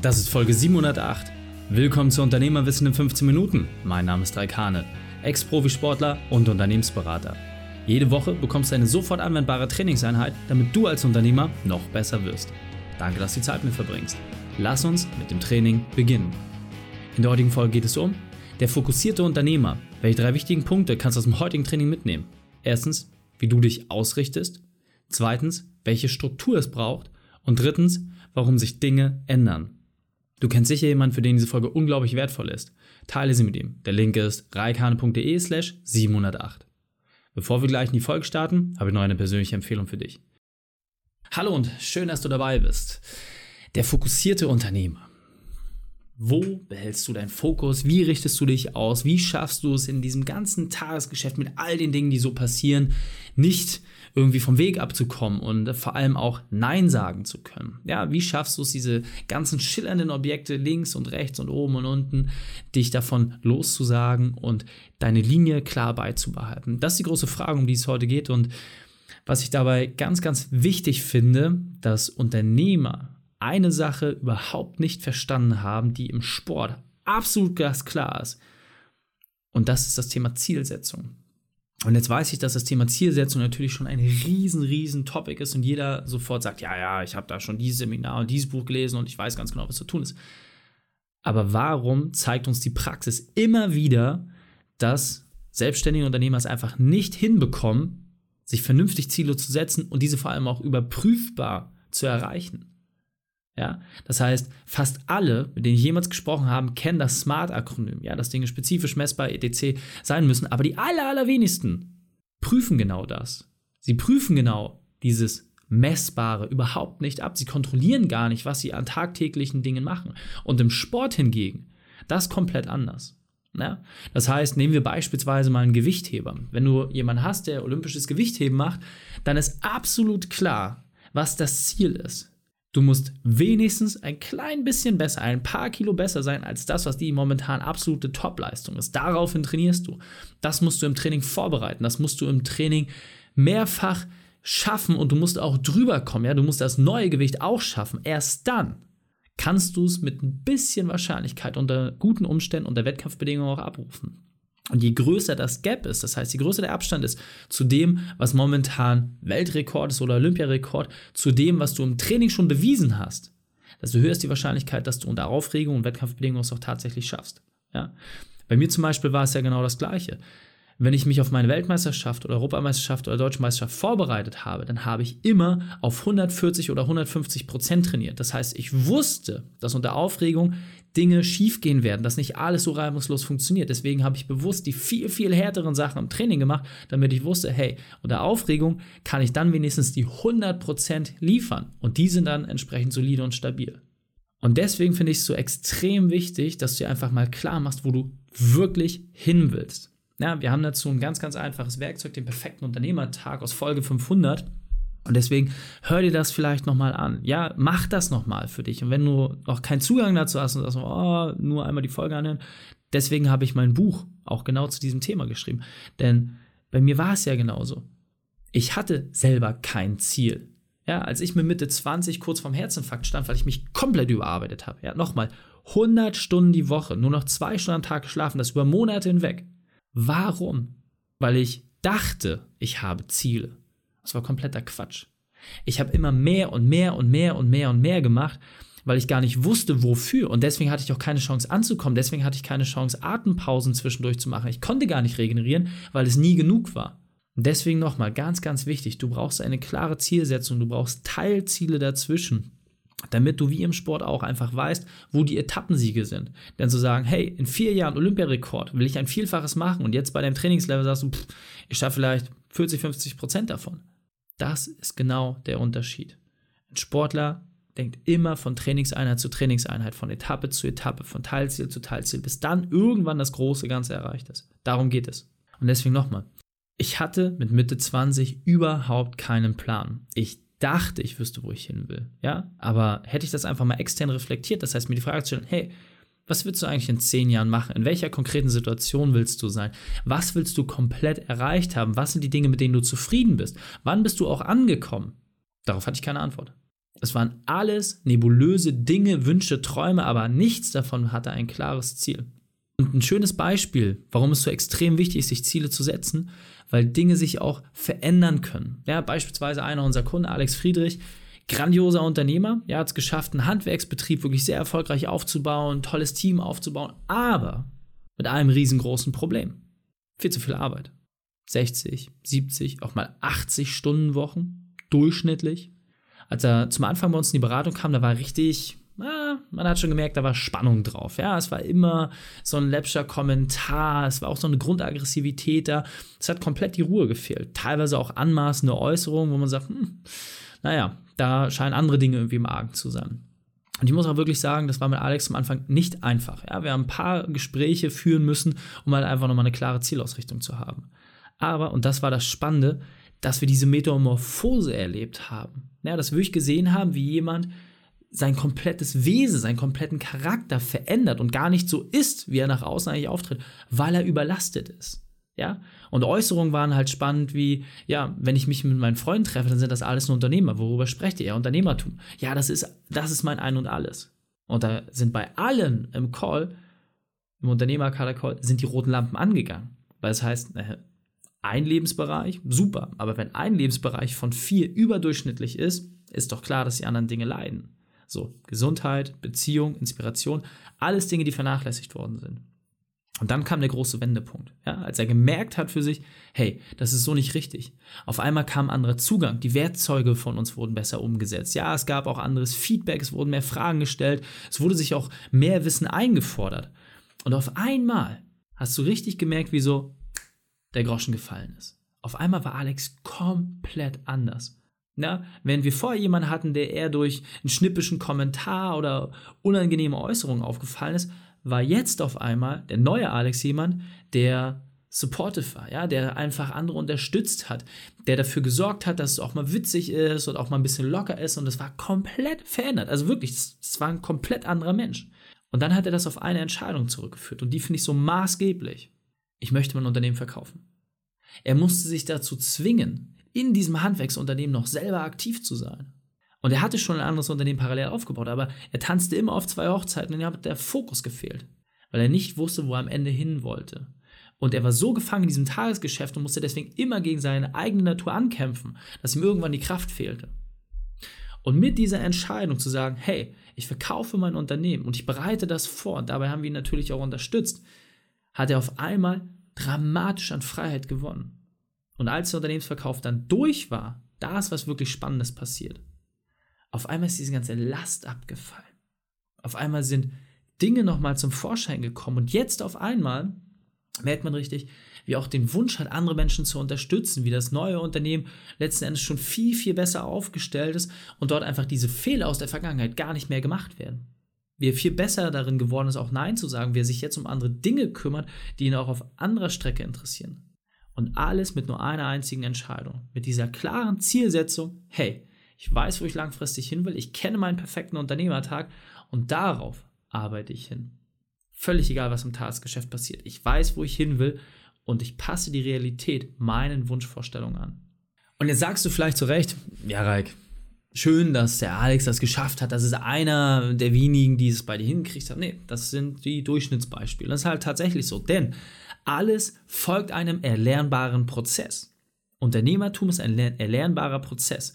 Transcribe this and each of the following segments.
Das ist Folge 708. Willkommen zu Unternehmerwissen in 15 Minuten. Mein Name ist Raikane, Ex-Profisportler und Unternehmensberater. Jede Woche bekommst du eine sofort anwendbare Trainingseinheit, damit du als Unternehmer noch besser wirst. Danke, dass du die Zeit mit verbringst. Lass uns mit dem Training beginnen. In der heutigen Folge geht es um der fokussierte Unternehmer. Welche drei wichtigen Punkte kannst du aus dem heutigen Training mitnehmen? Erstens, wie du dich ausrichtest. Zweitens, welche Struktur es braucht. Und drittens, warum sich Dinge ändern. Du kennst sicher jemanden, für den diese Folge unglaublich wertvoll ist. Teile sie mit ihm. Der Link ist reikane.de slash 708. Bevor wir gleich in die Folge starten, habe ich noch eine persönliche Empfehlung für dich. Hallo und schön, dass du dabei bist. Der fokussierte Unternehmer. Wo behältst du deinen Fokus? Wie richtest du dich aus? Wie schaffst du es in diesem ganzen Tagesgeschäft mit all den Dingen, die so passieren, nicht irgendwie vom Weg abzukommen und vor allem auch Nein sagen zu können? Ja, wie schaffst du es, diese ganzen schillernden Objekte links und rechts und oben und unten, dich davon loszusagen und deine Linie klar beizubehalten? Das ist die große Frage, um die es heute geht und was ich dabei ganz, ganz wichtig finde, dass Unternehmer eine Sache überhaupt nicht verstanden haben, die im Sport absolut ganz klar ist. Und das ist das Thema Zielsetzung. Und jetzt weiß ich, dass das Thema Zielsetzung natürlich schon ein riesen, riesen Topic ist und jeder sofort sagt, ja, ja, ich habe da schon dieses Seminar und dieses Buch gelesen und ich weiß ganz genau, was zu tun ist. Aber warum zeigt uns die Praxis immer wieder, dass selbstständige Unternehmer es einfach nicht hinbekommen, sich vernünftig Ziele zu setzen und diese vor allem auch überprüfbar zu erreichen? Ja, das heißt, fast alle, mit denen ich jemals gesprochen habe, kennen das SMART-Akronym, ja, dass Dinge spezifisch messbar etc. sein müssen, aber die aller, allerwenigsten prüfen genau das. Sie prüfen genau dieses Messbare überhaupt nicht ab. Sie kontrollieren gar nicht, was sie an tagtäglichen Dingen machen. Und im Sport hingegen, das komplett anders. Ja? Das heißt, nehmen wir beispielsweise mal einen Gewichtheber. Wenn du jemanden hast, der olympisches Gewichtheben macht, dann ist absolut klar, was das Ziel ist. Du musst wenigstens ein klein bisschen besser, ein paar Kilo besser sein als das, was die momentan absolute Topleistung ist. Daraufhin trainierst du. Das musst du im Training vorbereiten. Das musst du im Training mehrfach schaffen und du musst auch drüber kommen. Ja, du musst das neue Gewicht auch schaffen. Erst dann kannst du es mit ein bisschen Wahrscheinlichkeit unter guten Umständen, unter Wettkampfbedingungen auch abrufen. Und je größer das Gap ist, das heißt, je größer der Abstand ist zu dem, was momentan Weltrekord ist oder Olympiarekord, zu dem, was du im Training schon bewiesen hast, desto höher ist die Wahrscheinlichkeit, dass du unter Aufregung und Wettkampfbedingungen es auch tatsächlich schaffst. Ja? Bei mir zum Beispiel war es ja genau das Gleiche wenn ich mich auf meine Weltmeisterschaft oder Europameisterschaft oder Deutsche Meisterschaft vorbereitet habe, dann habe ich immer auf 140 oder 150 Prozent trainiert. Das heißt, ich wusste, dass unter Aufregung Dinge schiefgehen werden, dass nicht alles so reibungslos funktioniert. Deswegen habe ich bewusst die viel, viel härteren Sachen im Training gemacht, damit ich wusste, hey, unter Aufregung kann ich dann wenigstens die 100 Prozent liefern. Und die sind dann entsprechend solide und stabil. Und deswegen finde ich es so extrem wichtig, dass du dir einfach mal klar machst, wo du wirklich hin willst. Ja, wir haben dazu ein ganz, ganz einfaches Werkzeug, den perfekten Unternehmertag aus Folge 500. Und deswegen hör dir das vielleicht nochmal an. Ja, mach das nochmal für dich. Und wenn du noch keinen Zugang dazu hast und sagst, oh, nur einmal die Folge anhören, deswegen habe ich mein Buch auch genau zu diesem Thema geschrieben. Denn bei mir war es ja genauso. Ich hatte selber kein Ziel. Ja, als ich mit Mitte 20 kurz vorm Herzinfarkt stand, weil ich mich komplett überarbeitet habe. Ja, nochmal, 100 Stunden die Woche, nur noch zwei Stunden am Tag geschlafen, das über Monate hinweg. Warum? Weil ich dachte, ich habe Ziele. Das war kompletter Quatsch. Ich habe immer mehr und mehr und mehr und mehr und mehr gemacht, weil ich gar nicht wusste, wofür. Und deswegen hatte ich auch keine Chance anzukommen. Deswegen hatte ich keine Chance, Atempausen zwischendurch zu machen. Ich konnte gar nicht regenerieren, weil es nie genug war. Und deswegen nochmal ganz, ganz wichtig, du brauchst eine klare Zielsetzung, du brauchst Teilziele dazwischen damit du wie im Sport auch einfach weißt, wo die Etappensiege sind. Denn zu sagen, hey, in vier Jahren Olympiarekord will ich ein Vielfaches machen und jetzt bei deinem Trainingslevel sagst du, pff, ich schaffe vielleicht 40, 50 Prozent davon. Das ist genau der Unterschied. Ein Sportler denkt immer von Trainingseinheit zu Trainingseinheit, von Etappe zu Etappe, von Teilziel zu Teilziel, bis dann irgendwann das große Ganze erreicht ist. Darum geht es. Und deswegen nochmal. Ich hatte mit Mitte 20 überhaupt keinen Plan. Ich dachte, ich wüsste, wo ich hin will. Ja, aber hätte ich das einfach mal extern reflektiert, das heißt mir die Frage zu stellen, hey, was willst du eigentlich in zehn Jahren machen? In welcher konkreten Situation willst du sein? Was willst du komplett erreicht haben? Was sind die Dinge, mit denen du zufrieden bist? Wann bist du auch angekommen? Darauf hatte ich keine Antwort. Es waren alles nebulöse Dinge, Wünsche, Träume, aber nichts davon hatte ein klares Ziel. Und ein schönes Beispiel, warum es so extrem wichtig ist, sich Ziele zu setzen, weil Dinge sich auch verändern können. Ja, beispielsweise einer unserer Kunden, Alex Friedrich, grandioser Unternehmer. Er hat es geschafft, einen Handwerksbetrieb wirklich sehr erfolgreich aufzubauen, ein tolles Team aufzubauen, aber mit einem riesengroßen Problem. Viel zu viel Arbeit. 60, 70, auch mal 80 Stunden Wochen, durchschnittlich. Als er zum Anfang bei uns in die Beratung kam, da war richtig, man hat schon gemerkt, da war Spannung drauf. Ja, es war immer so ein läppscher Kommentar, es war auch so eine Grundaggressivität da. Es hat komplett die Ruhe gefehlt. Teilweise auch anmaßende Äußerungen, wo man sagt, hm, naja, da scheinen andere Dinge irgendwie im Argen zu sein. Und ich muss auch wirklich sagen, das war mit Alex am Anfang nicht einfach. Ja, wir haben ein paar Gespräche führen müssen, um halt einfach nochmal eine klare Zielausrichtung zu haben. Aber, und das war das Spannende, dass wir diese Metamorphose erlebt haben. Ja, dass wir wirklich gesehen haben, wie jemand sein komplettes Wesen, seinen kompletten Charakter verändert und gar nicht so ist, wie er nach außen eigentlich auftritt, weil er überlastet ist. Ja, und Äußerungen waren halt spannend wie, ja, wenn ich mich mit meinen Freunden treffe, dann sind das alles nur Unternehmer. Worüber sprecht ihr? Ja, Unternehmertum. Ja, das ist, das ist mein Ein und Alles. Und da sind bei allen im Call, im Unternehmerkader-Call, sind die roten Lampen angegangen. Weil es heißt, ein Lebensbereich, super. Aber wenn ein Lebensbereich von vier überdurchschnittlich ist, ist doch klar, dass die anderen Dinge leiden. So, Gesundheit, Beziehung, Inspiration, alles Dinge, die vernachlässigt worden sind. Und dann kam der große Wendepunkt, ja, als er gemerkt hat für sich, hey, das ist so nicht richtig. Auf einmal kam anderer Zugang, die Werkzeuge von uns wurden besser umgesetzt. Ja, es gab auch anderes Feedback, es wurden mehr Fragen gestellt, es wurde sich auch mehr Wissen eingefordert. Und auf einmal hast du richtig gemerkt, wie so der Groschen gefallen ist. Auf einmal war Alex komplett anders. Na, wenn wir vorher jemanden hatten, der eher durch einen schnippischen Kommentar oder unangenehme Äußerungen aufgefallen ist, war jetzt auf einmal der neue Alex jemand, der supportive war, ja, der einfach andere unterstützt hat, der dafür gesorgt hat, dass es auch mal witzig ist und auch mal ein bisschen locker ist und es war komplett verändert. Also wirklich, es war ein komplett anderer Mensch. Und dann hat er das auf eine Entscheidung zurückgeführt und die finde ich so maßgeblich. Ich möchte mein Unternehmen verkaufen. Er musste sich dazu zwingen, in diesem Handwerksunternehmen noch selber aktiv zu sein. Und er hatte schon ein anderes Unternehmen parallel aufgebaut, aber er tanzte immer auf zwei Hochzeiten und ihm hat der Fokus gefehlt, weil er nicht wusste, wo er am Ende hin wollte. Und er war so gefangen in diesem Tagesgeschäft und musste deswegen immer gegen seine eigene Natur ankämpfen, dass ihm irgendwann die Kraft fehlte. Und mit dieser Entscheidung zu sagen, hey, ich verkaufe mein Unternehmen und ich bereite das vor, dabei haben wir ihn natürlich auch unterstützt, hat er auf einmal dramatisch an Freiheit gewonnen. Und als der Unternehmensverkauf dann durch war, da ist was wirklich Spannendes passiert. Auf einmal ist diese ganze Last abgefallen. Auf einmal sind Dinge nochmal zum Vorschein gekommen und jetzt auf einmal merkt man richtig, wie auch den Wunsch hat, andere Menschen zu unterstützen, wie das neue Unternehmen letzten Endes schon viel, viel besser aufgestellt ist und dort einfach diese Fehler aus der Vergangenheit gar nicht mehr gemacht werden. Wie er viel besser darin geworden ist, auch Nein zu sagen, wie er sich jetzt um andere Dinge kümmert, die ihn auch auf anderer Strecke interessieren. Und alles mit nur einer einzigen Entscheidung, mit dieser klaren Zielsetzung, hey, ich weiß, wo ich langfristig hin will, ich kenne meinen perfekten Unternehmertag und darauf arbeite ich hin. Völlig egal, was im Tagesgeschäft passiert. Ich weiß, wo ich hin will und ich passe die Realität meinen Wunschvorstellungen an. Und jetzt sagst du vielleicht zu Recht, ja, Reik, schön, dass der Alex das geschafft hat. Das ist einer der wenigen, die es bei dir hingekriegt haben. Nee, das sind die Durchschnittsbeispiele. Das ist halt tatsächlich so, denn alles folgt einem erlernbaren Prozess. Unternehmertum ist ein erlernbarer Prozess.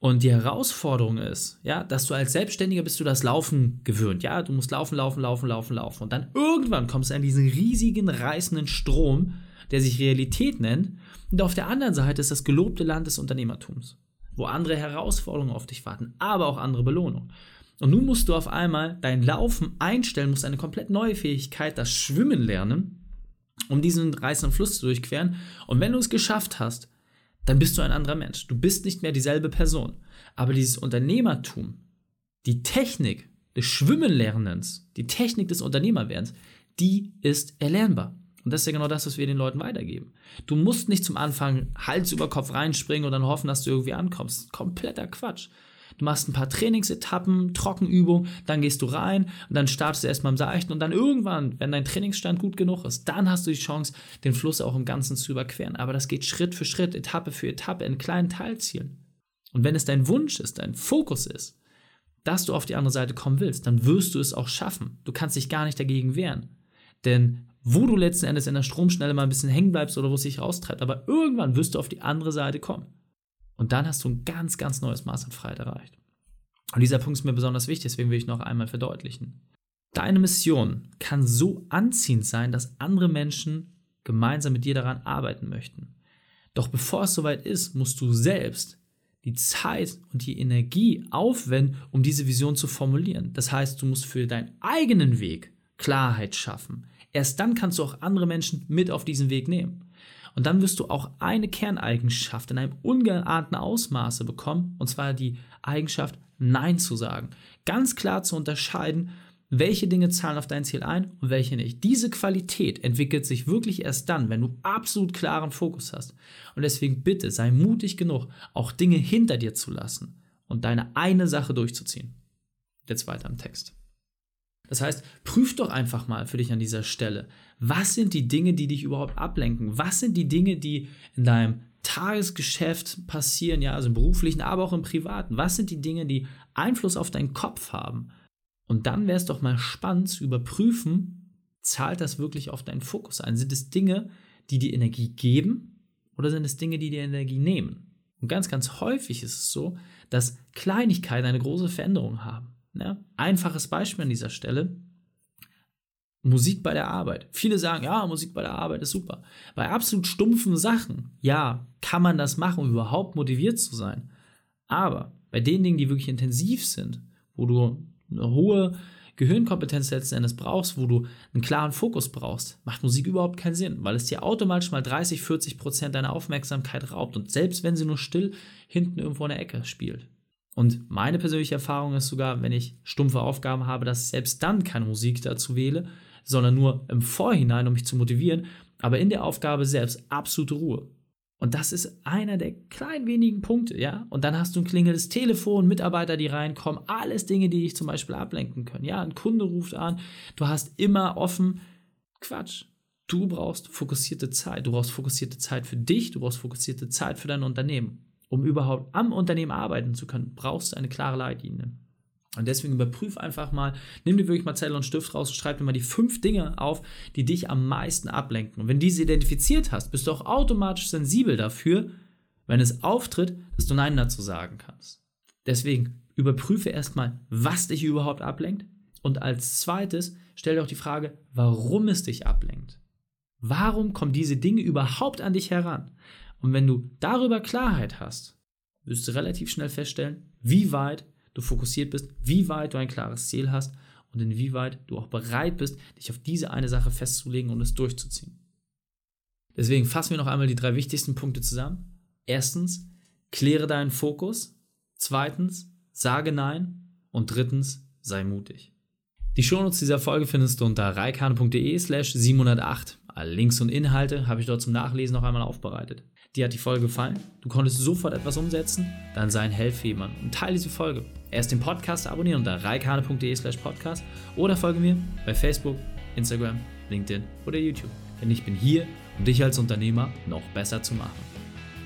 Und die Herausforderung ist, ja, dass du als Selbstständiger bist du das Laufen gewöhnt. Ja, du musst laufen, laufen, laufen, laufen, laufen. Und dann irgendwann kommst du an diesen riesigen, reißenden Strom, der sich Realität nennt. Und auf der anderen Seite ist das gelobte Land des Unternehmertums, wo andere Herausforderungen auf dich warten, aber auch andere Belohnungen. Und nun musst du auf einmal dein Laufen einstellen, musst eine komplett neue Fähigkeit, das Schwimmen lernen, um diesen reißenden Fluss zu durchqueren. Und wenn du es geschafft hast, dann bist du ein anderer Mensch. Du bist nicht mehr dieselbe Person. Aber dieses Unternehmertum, die Technik des Schwimmenlernens, die Technik des Unternehmerwerdens, die ist erlernbar. Und das ist ja genau das, was wir den Leuten weitergeben. Du musst nicht zum Anfang Hals über Kopf reinspringen und dann hoffen, dass du irgendwie ankommst. Kompletter Quatsch. Du machst ein paar Trainingsetappen, Trockenübungen, dann gehst du rein und dann startest du erstmal im Seichten und dann irgendwann, wenn dein Trainingsstand gut genug ist, dann hast du die Chance, den Fluss auch im Ganzen zu überqueren. Aber das geht Schritt für Schritt, Etappe für Etappe in kleinen Teilzielen. Und wenn es dein Wunsch ist, dein Fokus ist, dass du auf die andere Seite kommen willst, dann wirst du es auch schaffen. Du kannst dich gar nicht dagegen wehren. Denn wo du letzten Endes in der Stromschnelle mal ein bisschen hängen bleibst oder wo es sich raustreibt, aber irgendwann wirst du auf die andere Seite kommen. Und dann hast du ein ganz, ganz neues Maß an Freiheit erreicht. Und dieser Punkt ist mir besonders wichtig, deswegen will ich noch einmal verdeutlichen. Deine Mission kann so anziehend sein, dass andere Menschen gemeinsam mit dir daran arbeiten möchten. Doch bevor es soweit ist, musst du selbst die Zeit und die Energie aufwenden, um diese Vision zu formulieren. Das heißt, du musst für deinen eigenen Weg Klarheit schaffen. Erst dann kannst du auch andere Menschen mit auf diesen Weg nehmen. Und dann wirst du auch eine Kerneigenschaft in einem ungeahnten Ausmaße bekommen, und zwar die Eigenschaft, Nein zu sagen. Ganz klar zu unterscheiden, welche Dinge zahlen auf dein Ziel ein und welche nicht. Diese Qualität entwickelt sich wirklich erst dann, wenn du absolut klaren Fokus hast. Und deswegen bitte sei mutig genug, auch Dinge hinter dir zu lassen und deine eine Sache durchzuziehen. Jetzt weiter im Text. Das heißt, prüf doch einfach mal für dich an dieser Stelle, was sind die Dinge, die dich überhaupt ablenken? Was sind die Dinge, die in deinem Tagesgeschäft passieren, ja, also im beruflichen, aber auch im privaten? Was sind die Dinge, die Einfluss auf deinen Kopf haben? Und dann wäre es doch mal spannend zu überprüfen, zahlt das wirklich auf deinen Fokus ein? Sind es Dinge, die dir Energie geben oder sind es Dinge, die dir Energie nehmen? Und ganz, ganz häufig ist es so, dass Kleinigkeiten eine große Veränderung haben. Ja? Einfaches Beispiel an dieser Stelle. Musik bei der Arbeit. Viele sagen, ja, Musik bei der Arbeit ist super. Bei absolut stumpfen Sachen, ja, kann man das machen, um überhaupt motiviert zu sein. Aber bei den Dingen, die wirklich intensiv sind, wo du eine hohe Gehirnkompetenz letzten Endes brauchst, wo du einen klaren Fokus brauchst, macht Musik überhaupt keinen Sinn, weil es dir automatisch mal 30, 40 Prozent deiner Aufmerksamkeit raubt. Und selbst wenn sie nur still hinten irgendwo in der Ecke spielt. Und meine persönliche Erfahrung ist sogar, wenn ich stumpfe Aufgaben habe, dass ich selbst dann keine Musik dazu wähle, sondern nur im Vorhinein, um mich zu motivieren, aber in der Aufgabe selbst absolute Ruhe. Und das ist einer der kleinen wenigen Punkte, ja. Und dann hast du ein klingelndes Telefon, Mitarbeiter, die reinkommen, alles Dinge, die dich zum Beispiel ablenken können. Ja, ein Kunde ruft an, du hast immer offen. Quatsch. Du brauchst fokussierte Zeit. Du brauchst fokussierte Zeit für dich, du brauchst fokussierte Zeit für dein Unternehmen. Um überhaupt am Unternehmen arbeiten zu können, brauchst du eine klare Leitlinie. Und deswegen überprüf einfach mal, nimm dir wirklich mal Zettel und Stift raus schreib dir mal die fünf Dinge auf, die dich am meisten ablenken. Und wenn diese identifiziert hast, bist du auch automatisch sensibel dafür, wenn es auftritt, dass du Nein dazu sagen kannst. Deswegen überprüfe erstmal, was dich überhaupt ablenkt. Und als zweites stell dir auch die Frage, warum es dich ablenkt. Warum kommen diese Dinge überhaupt an dich heran? Und wenn du darüber Klarheit hast, wirst du relativ schnell feststellen, wie weit du fokussiert bist, wie weit du ein klares Ziel hast und inwieweit du auch bereit bist, dich auf diese eine Sache festzulegen und es durchzuziehen. Deswegen fassen wir noch einmal die drei wichtigsten Punkte zusammen. Erstens, kläre deinen Fokus. Zweitens, sage Nein. Und drittens, sei mutig. Die Shownotes dieser Folge findest du unter reikane.de slash 708. Alle Links und Inhalte habe ich dort zum Nachlesen noch einmal aufbereitet. Dir hat die Folge gefallen? Du konntest sofort etwas umsetzen? Dann sei ein Helfjemand und teile diese Folge. Erst den Podcast abonnieren unter reikane.de slash podcast oder folge mir bei Facebook, Instagram, LinkedIn oder YouTube. Denn ich bin hier, um dich als Unternehmer noch besser zu machen.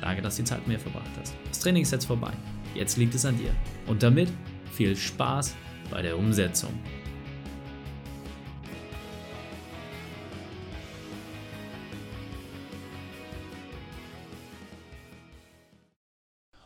Danke, dass du die Zeit mit mir verbracht hast. Das Training ist jetzt vorbei. Jetzt liegt es an dir. Und damit viel Spaß bei der Umsetzung.